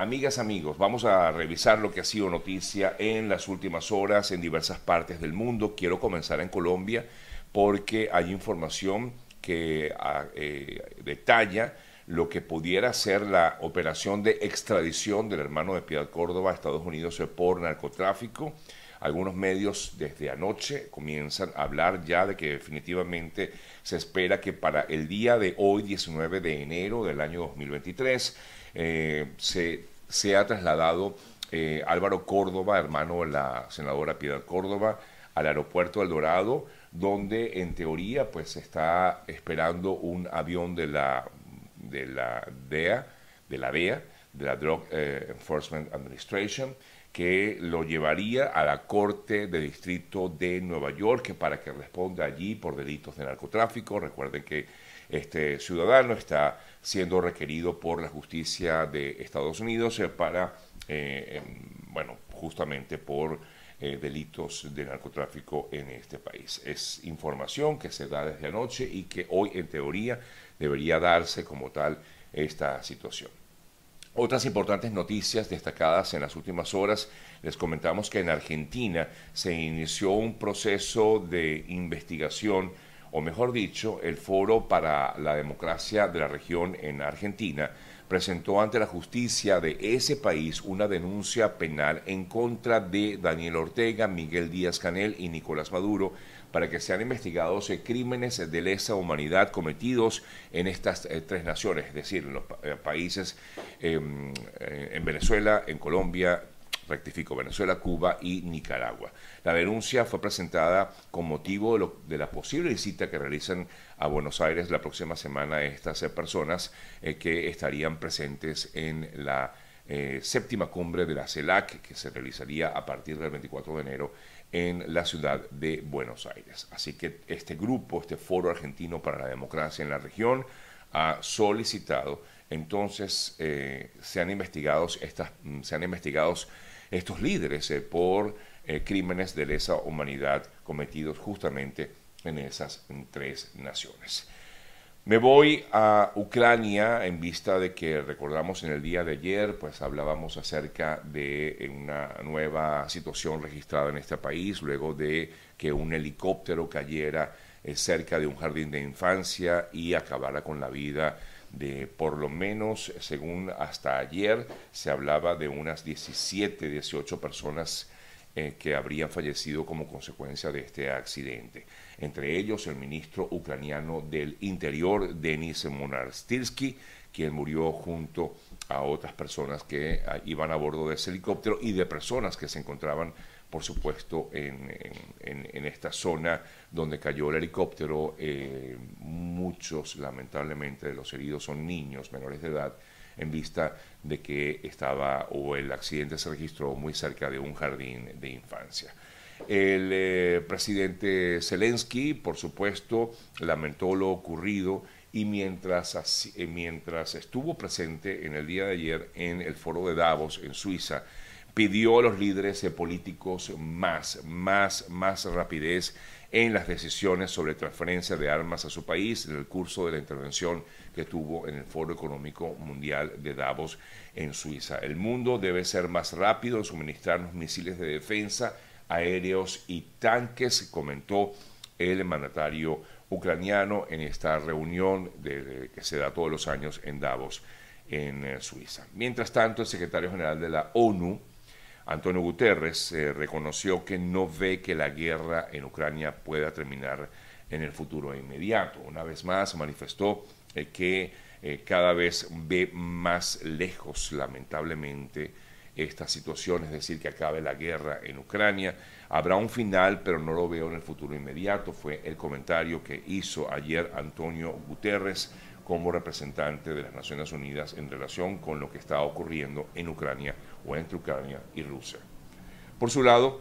Amigas, amigos, vamos a revisar lo que ha sido noticia en las últimas horas en diversas partes del mundo. Quiero comenzar en Colombia porque hay información que ah, eh, detalla lo que pudiera ser la operación de extradición del hermano de Piedad Córdoba a Estados Unidos por narcotráfico. Algunos medios desde anoche comienzan a hablar ya de que definitivamente se espera que para el día de hoy, 19 de enero del año 2023, eh, se, se, ha trasladado eh, Álvaro Córdoba, hermano de la senadora Piedad Córdoba, al aeropuerto del Dorado, donde en teoría pues está esperando un avión de la, de la DEA, de la DEA, de la Drug eh, Enforcement Administration, que lo llevaría a la Corte de Distrito de Nueva York para que responda allí por delitos de narcotráfico. Recuerden que este ciudadano está siendo requerido por la justicia de Estados Unidos eh, para, eh, em, bueno, justamente por eh, delitos de narcotráfico en este país. Es información que se da desde anoche y que hoy, en teoría, debería darse como tal esta situación. Otras importantes noticias destacadas en las últimas horas, les comentamos que en Argentina se inició un proceso de investigación, o mejor dicho, el Foro para la Democracia de la Región en Argentina presentó ante la justicia de ese país una denuncia penal en contra de Daniel Ortega, Miguel Díaz Canel y Nicolás Maduro para que sean investigados eh, crímenes de lesa humanidad cometidos en estas eh, tres naciones, es decir, en los eh, países em, en Venezuela, en Colombia, rectifico, Venezuela, Cuba y Nicaragua. La denuncia fue presentada con motivo de, de, la posible visita que realizan a Buenos Aires la próxima semana estas personas que estarían presentes en la séptima cumbre de la CELAC que se realizaría a partir del 24 de enero en la ciudad de Buenos Aires. Así que este grupo, este Foro Argentino para la Democracia en la región, ha solicitado, entonces eh, se han investigado estas, mm, se han investigados estos líderes eh, por eh, crímenes de lesa humanidad cometidos justamente en esas tres naciones. Me voy a Ucrania en vista de que recordamos en el día de ayer, pues hablábamos acerca de una nueva situación registrada en este país, luego de que un helicóptero cayera eh, cerca de un jardín de infancia y acabara con la vida de por lo menos, según hasta ayer, se hablaba de unas 17, 18 personas eh, que habrían fallecido como consecuencia de este accidente. Entre ellos el ministro ucraniano del Interior, Denis Monastilsky, quien murió junto a otras personas que ah, iban a bordo de ese helicóptero y de personas que se encontraban, por supuesto, en, esta zona donde cayó el helicóptero. Eh, muchos, lamentablemente, de los heridos son niños menores de edad en vista de que estaba o el accidente se registró muy cerca de un jardín de infancia. El eh, presidente Zelensky, por supuesto, lamentó lo ocurrido y mientras, eh, mientras estuvo presente en el día de ayer en el foro de Davos, en Suiza, pidió a los líderes políticos más, más, más rapidez en las decisiones sobre transferencia de armas a su país en el curso de la intervención que tuvo en el Foro Económico Mundial de Davos en Suiza. El mundo debe ser más rápido en suministrarnos misiles de defensa aéreos y tanques, comentó el mandatario ucraniano en esta reunión que se da todos los años en Davos, en eh, Suiza. Mientras tanto, el secretario general de la ONU, Antonio Guterres, eh, reconoció que no ve que la guerra en Ucrania pueda terminar en el futuro inmediato. Una vez más, manifestó eh, que cada vez ve más lejos, lamentablemente, esta situación, es decir, que acabe la guerra en Ucrania. Habrá un final, pero no lo veo en el futuro inmediato. Fue el comentario que hizo ayer Antonio Guterres como representante de las Naciones Unidas en relación con lo que está ocurriendo en Ucrania o entre Ucrania y Rusia. Por su lado,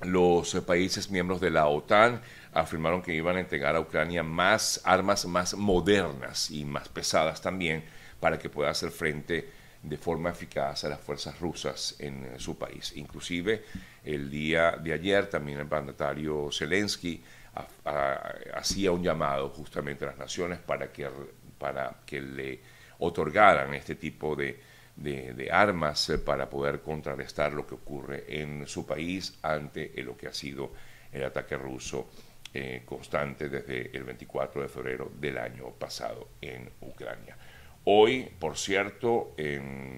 los países miembros de la OTAN afirmaron que iban a entregar a Ucrania más armas más modernas y más pesadas también para que pueda hacer frente de forma eficaz a las fuerzas rusas en eh, su país. Inclusive el día de ayer también el mandatario Zelensky hacía un llamado justamente a las naciones para que, para que le otorgaran este tipo de, armas para poder contrarrestar lo que ocurre en su país ante lo que ha sido el ataque ruso constante desde el 24 de febrero del año pasado en Ucrania. Hoy, por cierto,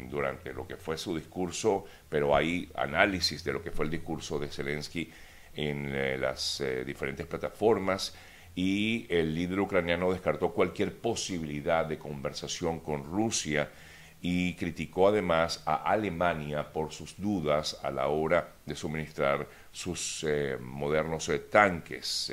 durante lo que fue su discurso, pero hay análisis de lo que fue el discurso de Zelensky en eh, las eh, diferentes plataformas y el líder ucraniano descartó cualquier posibilidad de conversación con Rusia y criticó además a Alemania por sus dudas a la hora de suministrar sus eh, modernos tanques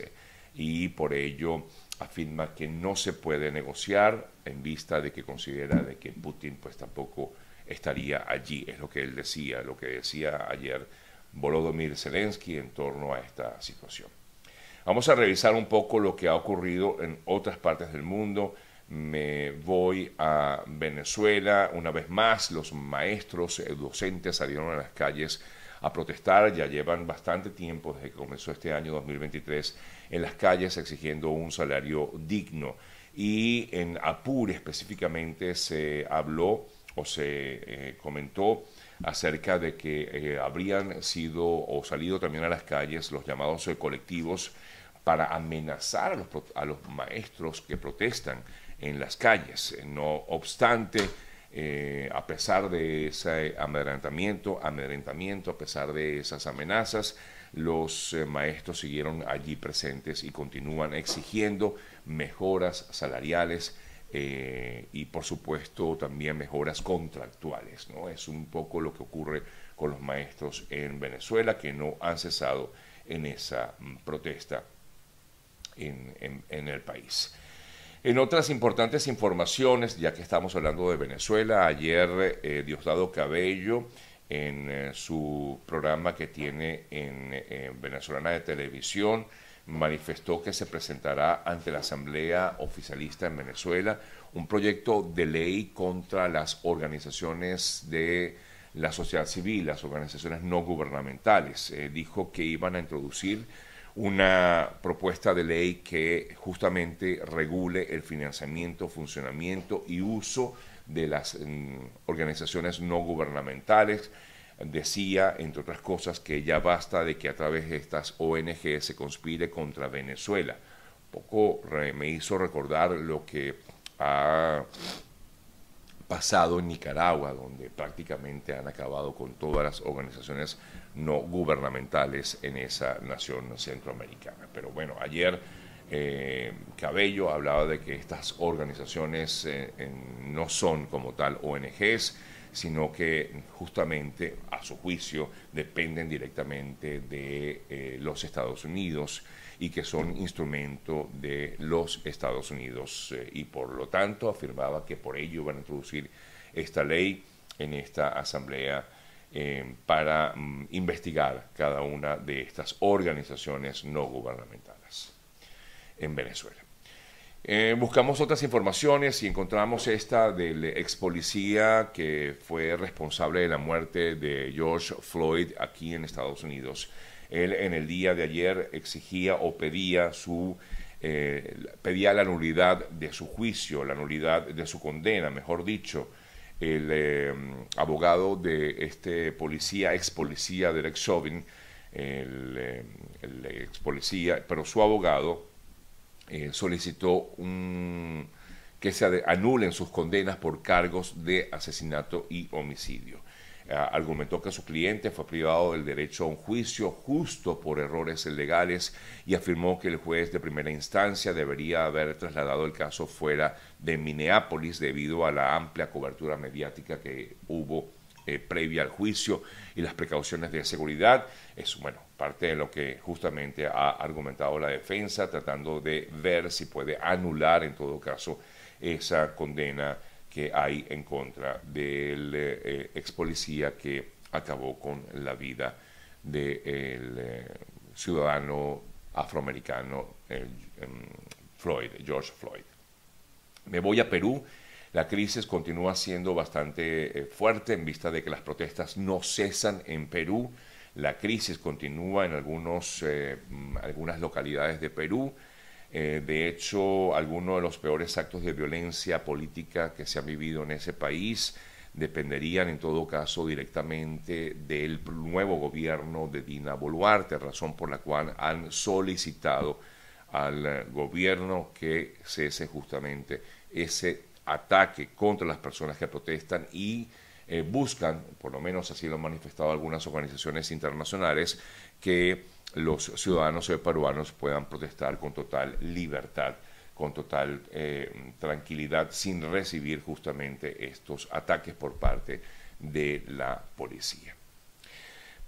y por ello afirma que no se puede negociar en vista de que considera de que Putin pues tampoco estaría allí, es lo que él decía, lo que decía ayer Volodymyr Zelensky en torno a esta situación. Vamos a revisar un poco lo que ha ocurrido en otras partes del mundo. Me voy a Venezuela. Una vez más, los maestros eh, docentes salieron a las calles a protestar. Ya llevan bastante tiempo desde que comenzó este año 2023 en las calles exigiendo un salario digno. Y en Apure específicamente se habló o se eh, comentó acerca de que eh, habrían sido o salido también a las calles los llamados colectivos para amenazar a los, a los, maestros que protestan en las calles. No obstante, a pesar de ese amedrentamiento, amedrentamiento, a pesar de esas amenazas, los eh, maestros siguieron allí presentes y continúan exigiendo mejoras salariales eh, y por supuesto también mejoras contractuales. ¿no? Es un poco lo que ocurre con los maestros en Venezuela que no han cesado en esa mm, protesta en, el país. En otras importantes informaciones, ya que estamos hablando de Venezuela, ayer eh, Diosdado Cabello en eh, su programa que tiene en, Venezolana de Televisión, manifestó que se presentará ante la Asamblea Oficialista en Venezuela un proyecto de ley contra las organizaciones de la sociedad civil, las organizaciones no gubernamentales. Eh, dijo que iban a introducir una propuesta de ley que justamente regule el financiamiento, funcionamiento y uso de las mm, organizaciones no gubernamentales. Decía, entre otras cosas, que ya basta de que a través de estas ONG se conspire contra Venezuela. Poco me hizo recordar lo que ha pasado en Nicaragua, donde prácticamente han acabado con todas las organizaciones no gubernamentales en esa nación centroamericana. Pero bueno, ayer eh, Cabello hablaba de que estas organizaciones eh, no son como tal ONGs, sino que justamente, a su juicio, dependen directamente de eh, los Estados Unidos y que son instrumento de los Estados Unidos. y por lo tanto afirmaba que por ello van a introducir esta ley en esta asamblea para mm, investigar cada una de estas organizaciones no gubernamentales en Venezuela. Eh, buscamos otras informaciones y encontramos esta del ex policía que fue responsable de la muerte de George Floyd aquí en Estados Unidos. Él en el día de ayer exigía o pedía su eh, pedía la nulidad de su juicio, la nulidad de su condena, mejor dicho. El eh, abogado de este policía, ex policía Derek Chauvin, el, el ex policía, pero su abogado eh, solicitó que se anulen sus condenas por cargos de asesinato y homicidio. Eh, argumentó que su cliente fue privado del derecho a un juicio justo por errores legales y afirmó que el juez de primera instancia debería haber trasladado el caso fuera de Minneapolis debido a la amplia cobertura mediática que hubo eh, previa al juicio y las precauciones de seguridad. Es, bueno, parte de lo que justamente ha argumentado la defensa, tratando de ver si puede anular en todo caso esa condena hay en contra del eh, ex policía que acabó con la vida del eh, ciudadano afroamericano em, Floyd, George Floyd. Me voy a Perú la crisis continúa siendo bastante eh, fuerte en vista de que las protestas no cesan en Perú. La crisis continúa en algunos, eh, algunas localidades de Perú. Eh, de hecho, algunos de los peores actos de violencia política que se han vivido en ese país dependerían en todo caso directamente del nuevo gobierno de Dina Boluarte, razón por la cual han solicitado al gobierno que cese justamente ese ataque contra las personas que protestan y eh, buscan, por lo menos así lo han manifestado algunas organizaciones internacionales, que los ciudadanos peruanos puedan protestar con total libertad, con total eh, tranquilidad, sin recibir justamente estos ataques por parte de la policía.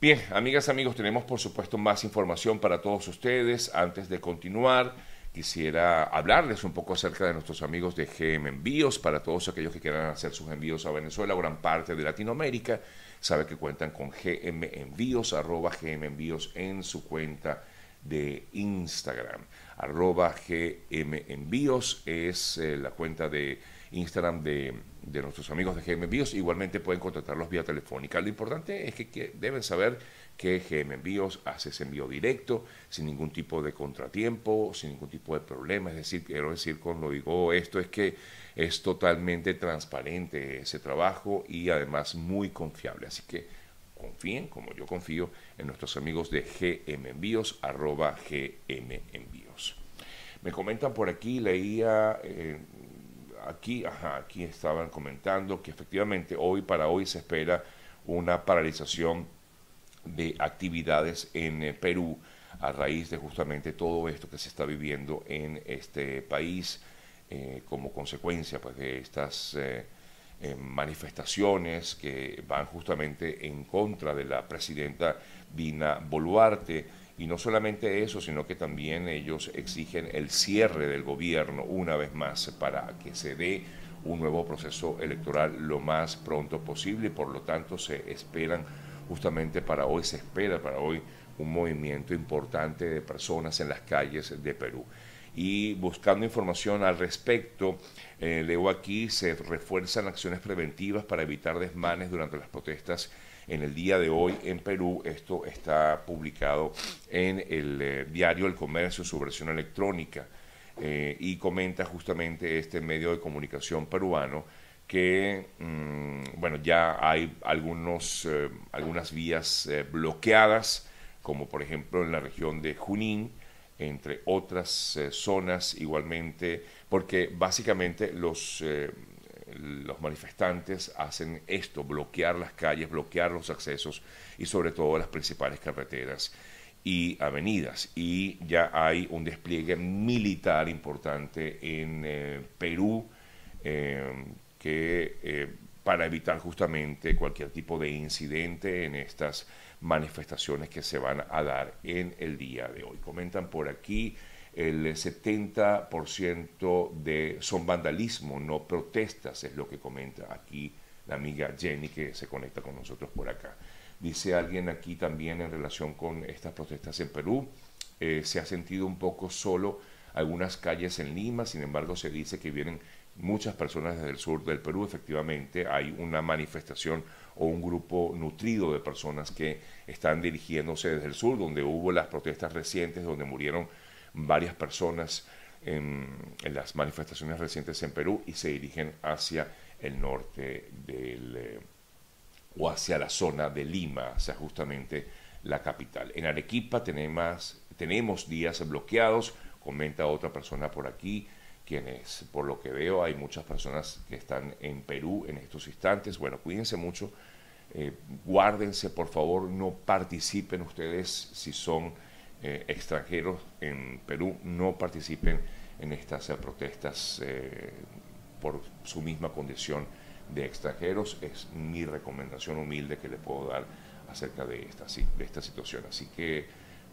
Bien, amigas, amigos, tenemos por supuesto más información para todos ustedes. Antes de continuar, quisiera hablarles un poco acerca de nuestros amigos de GM Envíos, para todos aquellos que quieran hacer sus envíos a Venezuela o gran parte de Latinoamérica. Sabe que cuentan con GM Envíos, arroba GM Envíos en su cuenta de Instagram. Arroba GM Envíos es eh, la cuenta de Instagram de, nuestros amigos de GM Envíos. Igualmente pueden contactarlos vía telefónica. Lo importante es que, deben saber que GM Envíos hace ese envío directo, sin ningún tipo de contratiempo, sin ningún tipo de problema. Es decir, quiero decir con lo digo esto, es que es totalmente transparente ese trabajo y además muy confiable. Así que confíen, como yo confío, en nuestros amigos de GM Envíos, arroba GM Envíos. Me comentan por aquí, leía... Eh, aquí, ajá, aquí estaban comentando que efectivamente hoy para hoy se espera una paralización de actividades en eh, Perú a raíz de justamente todo esto que se está viviendo en este país eh, como consecuencia pues, de estas eh, manifestaciones que van justamente en contra de la presidenta Dina Boluarte. Y no solamente eso, sino que también ellos exigen el cierre del gobierno una vez más para que se dé un nuevo proceso electoral lo más pronto posible. Y por lo tanto se esperan justamente para hoy, se espera para hoy un movimiento importante de personas en las calles de Perú. Y buscando información al respecto, eh, leo aquí, se refuerzan acciones preventivas para evitar desmanes durante las protestas en el día de hoy en Perú. Esto está publicado en el eh, diario El Comercio, su versión electrónica, eh, y comenta justamente este medio de comunicación peruano que mm, bueno, ya hay algunos, eh, algunas vías bloqueadas, como por ejemplo en la región de Junín, entre otras zonas igualmente, porque básicamente los los manifestantes hacen esto, bloquear las calles, bloquear los accesos y sobre todo las principales carreteras y avenidas. Y ya hay un despliegue militar importante en eh, Perú eh, que eh, para evitar justamente cualquier tipo de incidente en estas manifestaciones que se van a dar en el día de hoy. Comentan por aquí el 70% de, son vandalismo, no protestas, es lo que comenta aquí la amiga Jenny que se conecta con nosotros por acá. Dice alguien aquí también en relación con estas protestas en Perú, eh, se ha sentido un poco solo algunas calles en Lima, sin embargo se dice que vienen muchas personas desde el sur del Perú, efectivamente hay una manifestación o un grupo nutrido de personas que están dirigiéndose desde el sur, donde hubo las protestas recientes, donde murieron varias personas en, las manifestaciones recientes en Perú y se dirigen hacia el norte del, eh, o hacia la zona de Lima, hacia justamente la capital. En Arequipa tenemos, tenemos días bloqueados, comenta otra persona por aquí, por lo que veo, hay muchas personas que están en Perú en estos instantes. Bueno, cuídense mucho, eh, guárdense, por favor, no participen ustedes si son eh, extranjeros en Perú no participen en estas eh, protestas eh, por su misma condición de extranjeros. Es mi recomendación humilde que le puedo dar acerca de esta situación. Así que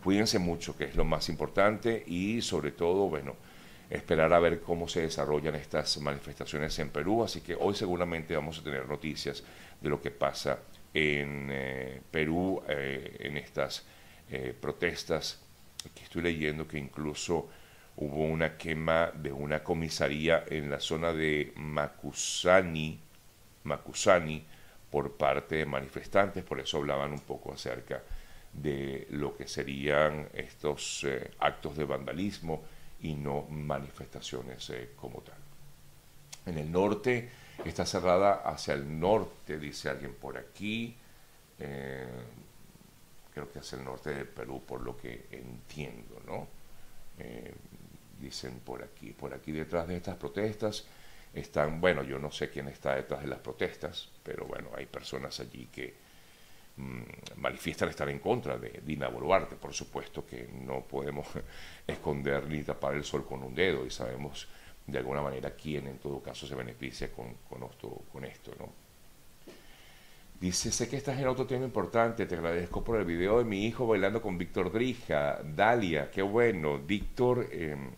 cuídense mucho, que es lo más importante, y sobre todo, bueno, esperar a ver cómo se desarrollan estas manifestaciones en Perú. Así que hoy seguramente vamos a tener noticias de lo que pasa en Perú en estas eh, protestas. Aquí estoy leyendo que incluso hubo una quema de una comisaría en la zona de Macusani, Macusani por parte de manifestantes, por eso hablaban un poco acerca de lo que serían estos eh, actos de vandalismo y no manifestaciones eh, como tal. En el norte está cerrada hacia el norte, dice alguien por aquí. Eh, creo que hacia el norte de Perú, por lo que entiendo, ¿no? Eh, dicen por aquí, por aquí detrás de estas protestas están, bueno, yo no sé quién está detrás de las protestas, pero bueno, hay personas allí que manifiestan estar en contra de Dina Boluarte. Por supuesto que no podemos esconder ni tapar el sol con un dedo y sabemos de alguna manera quién en todo caso se beneficia con, con, esto, con esto, ¿no? Dice, sé que estás en otro tema importante, te agradezco por el video de mi hijo bailando con Víctor Drija, Dalia, qué bueno, Víctor, em,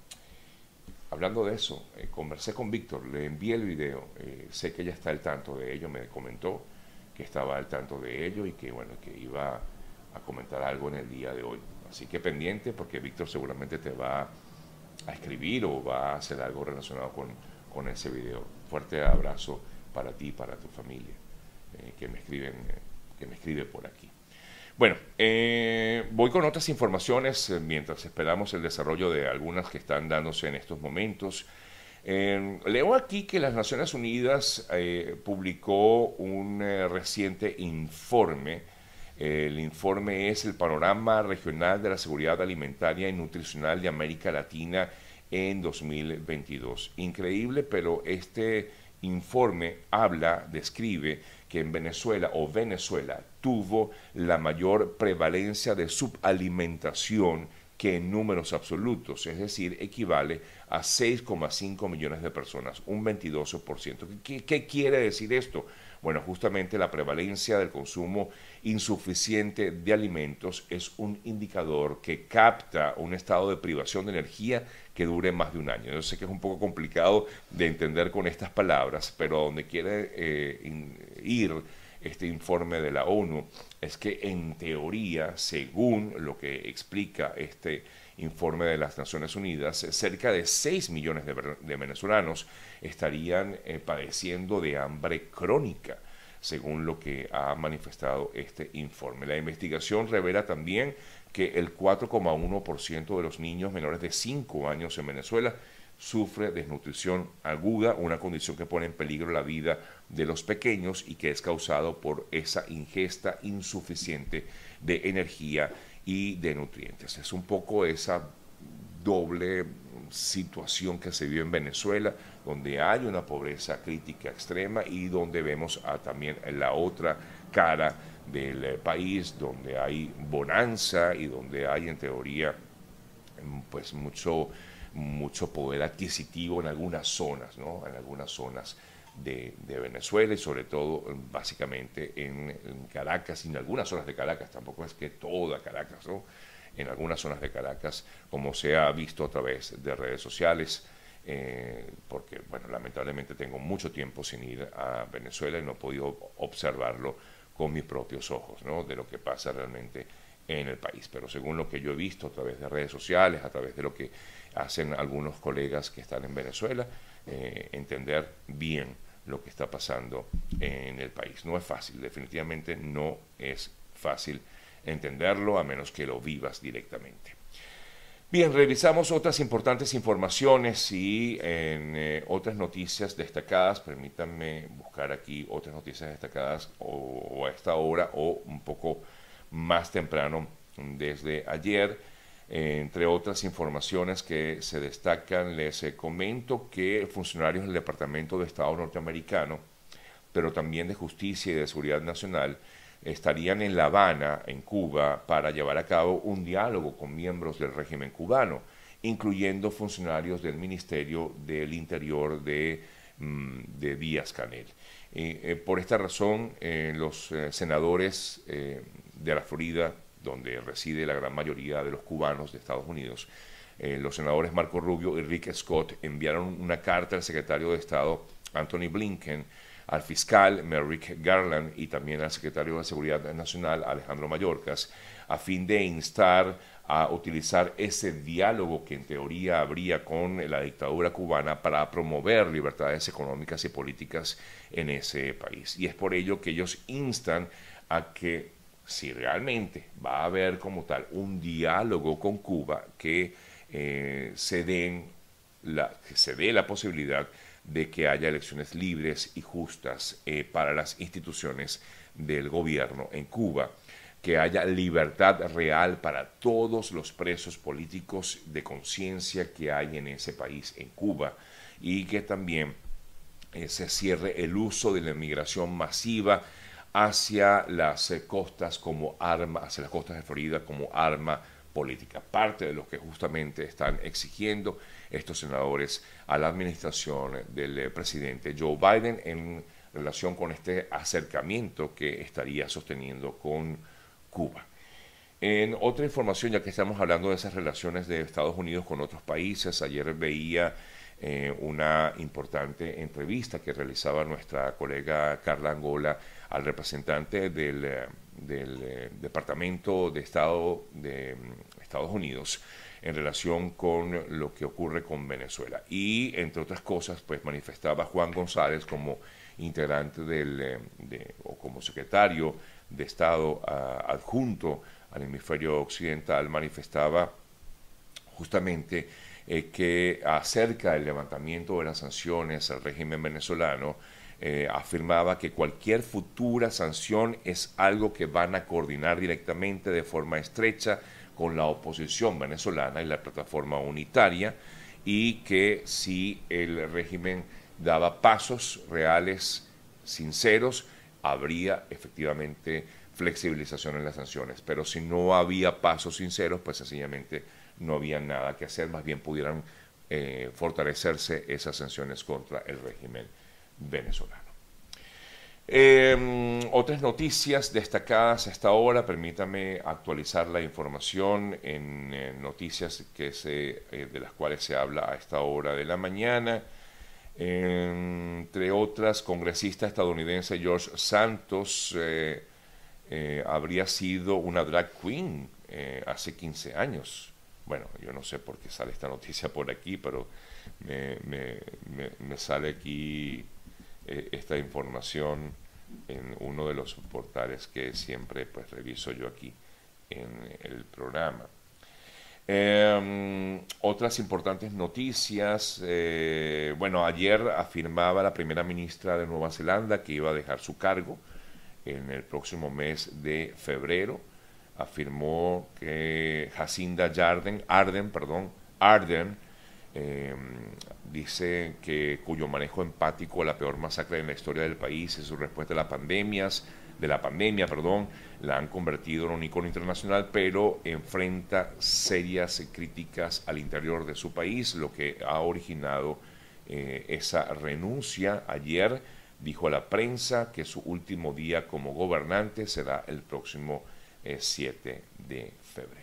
hablando de eso, eh, conversé con Víctor, le envié el video, eh, sé que ella está al tanto de ello, me comentó que estaba al tanto de ello y que bueno, que iba a comentar algo en el día de hoy. Así que pendiente porque Víctor seguramente te va a escribir o va a hacer algo relacionado con, con ese video. Fuerte abrazo para ti y para tu familia. Eh, que, me escriben, eh, que me escribe por aquí. Bueno, eh, voy con otras informaciones mientras esperamos el desarrollo de algunas que están dándose en estos momentos. Leo aquí que las Naciones Unidas publicó un reciente informe. El informe es el panorama regional de la seguridad alimentaria y nutricional de América Latina en 2022. Increíble, pero este informe habla, describe que en Venezuela o Venezuela tuvo la mayor prevalencia de subalimentación que en números absolutos, es decir, equivale a 6,5 millones de personas, un 22%. ¿Qué, ¿Qué, quiere decir esto? Bueno, justamente la prevalencia del consumo insuficiente de alimentos es un indicador que capta un estado de privación de energía que dure más de un año. Yo sé que es un poco complicado de entender con estas palabras, pero donde quiere eh, ir este informe de la ONU es que en teoría, según lo que explica este informe de las Naciones Unidas, cerca de 6 millones de, venezolanos estarían eh, padeciendo de hambre crónica, según lo que ha manifestado este informe. La investigación revela también que el 4,1% de los niños menores de 5 años en Venezuela sufre desnutrición aguda, una condición que pone en peligro la vida de los pequeños y que es causado por esa ingesta insuficiente de energía y de nutrientes. Es un poco esa doble situación que se vive en Venezuela, donde hay una pobreza crítica extrema y donde vemos a también la otra cara del país, donde hay bonanza y donde hay en teoría pues mucho, mucho poder adquisitivo en algunas zonas, ¿no? En algunas zonas de, Venezuela y sobre todo básicamente en, Caracas y en algunas zonas de Caracas, tampoco es que toda Caracas, ¿no? en algunas zonas de Caracas, como se ha visto a través de redes sociales, eh, porque bueno, lamentablemente tengo mucho tiempo sin ir a Venezuela y no he podido observarlo con mis propios ojos, ¿no? de lo que pasa realmente en el país. Pero según lo que yo he visto a través de redes sociales, a través de lo que hacen algunos colegas que están en Venezuela, eh, entender bien lo que está pasando en el país. No es fácil, definitivamente no es fácil entenderlo a menos que lo vivas directamente. Bien, revisamos otras importantes informaciones y en eh, otras noticias destacadas. Permítanme buscar aquí otras noticias destacadas o, a esta hora o un poco más temprano desde ayer. entre otras informaciones que se destacan, les comento que funcionarios del Departamento de Estado norteamericano, pero también de Justicia y de Seguridad Nacional, estarían en La Habana, en Cuba, para llevar a cabo un diálogo con miembros del régimen cubano, incluyendo funcionarios del Ministerio del Interior de, mm, Díaz Canel. Eh, por esta razón, eh, los eh, senadores de la Florida, donde reside la gran mayoría de los cubanos de Estados Unidos, los senadores Marco Rubio y Rick Scott enviaron una carta al secretario de Estado Anthony Blinken al fiscal Merrick Garland y también al secretario de Seguridad Nacional Alejandro Mayorkas a fin de instar a utilizar ese diálogo que en teoría habría con la dictadura cubana para promover libertades económicas y políticas en ese país. Y es por ello que ellos instan a que si realmente va a haber como tal un diálogo con Cuba, que, eh, se, den la, que se dé la posibilidad de que haya elecciones libres y justas eh, para las instituciones del gobierno en Cuba, que haya libertad real para todos los presos políticos de conciencia que hay en ese país, en Cuba, y que también eh, se cierre el uso de la inmigración masiva hacia las eh, costas como arma, hacia las costas de Florida como arma política. Parte de lo que justamente están exigiendo estos senadores a la administración del eh, presidente Joe Biden en relación con este acercamiento que estaría sosteniendo con Cuba. En otra información, ya que estamos hablando de esas relaciones de Estados Unidos con otros países, ayer veía eh, una importante entrevista que realizaba nuestra colega Carla Angola al representante del, eh, del Departamento de Estado de mm, Estados Unidos en relación con lo que ocurre con Venezuela. Y, entre otras cosas, pues manifestaba Juan González como integrante del, eh, o como secretario de Estado adjunto al hemisferio occidental, manifestaba justamente eh, que acerca del levantamiento de las sanciones al régimen venezolano, eh, afirmaba que cualquier futura sanción es algo que van a coordinar directamente de forma estrecha con la oposición venezolana y la plataforma unitaria y que si el régimen daba pasos reales, sinceros, habría efectivamente flexibilización en las sanciones. Pero si no había pasos sinceros, pues sencillamente no había nada que hacer, más bien pudieran eh, fortalecerse esas sanciones contra el régimen venezolano. Em, otras noticias destacadas hasta ahora, permítame actualizar la información en, eh, noticias que se, eh, de las cuales se habla a esta hora de la mañana. entre otras, congresista estadounidense George Santos eh, habría sido una drag queen hace 15 años. Bueno, yo no sé por qué sale esta noticia por aquí, pero me sale aquí esta información en uno de los portales que siempre pues reviso yo aquí en el programa. Em, otras importantes noticias. Eh, bueno, ayer afirmaba la primera ministra de Nueva Zelanda que iba a dejar su cargo en el próximo mes de febrero. Afirmó que Jacinda Arden, Arden, perdón, Arden eh, dice que cuyo manejo empático la peor masacre en la historia del país y su respuesta a las pandemias, de la pandemia, perdón, la han convertido en un icono internacional, pero enfrenta serias críticas al interior de su país, lo que ha originado eh, esa renuncia. Ayer dijo a la prensa que su último día como gobernante será el próximo 7 eh, de febrero.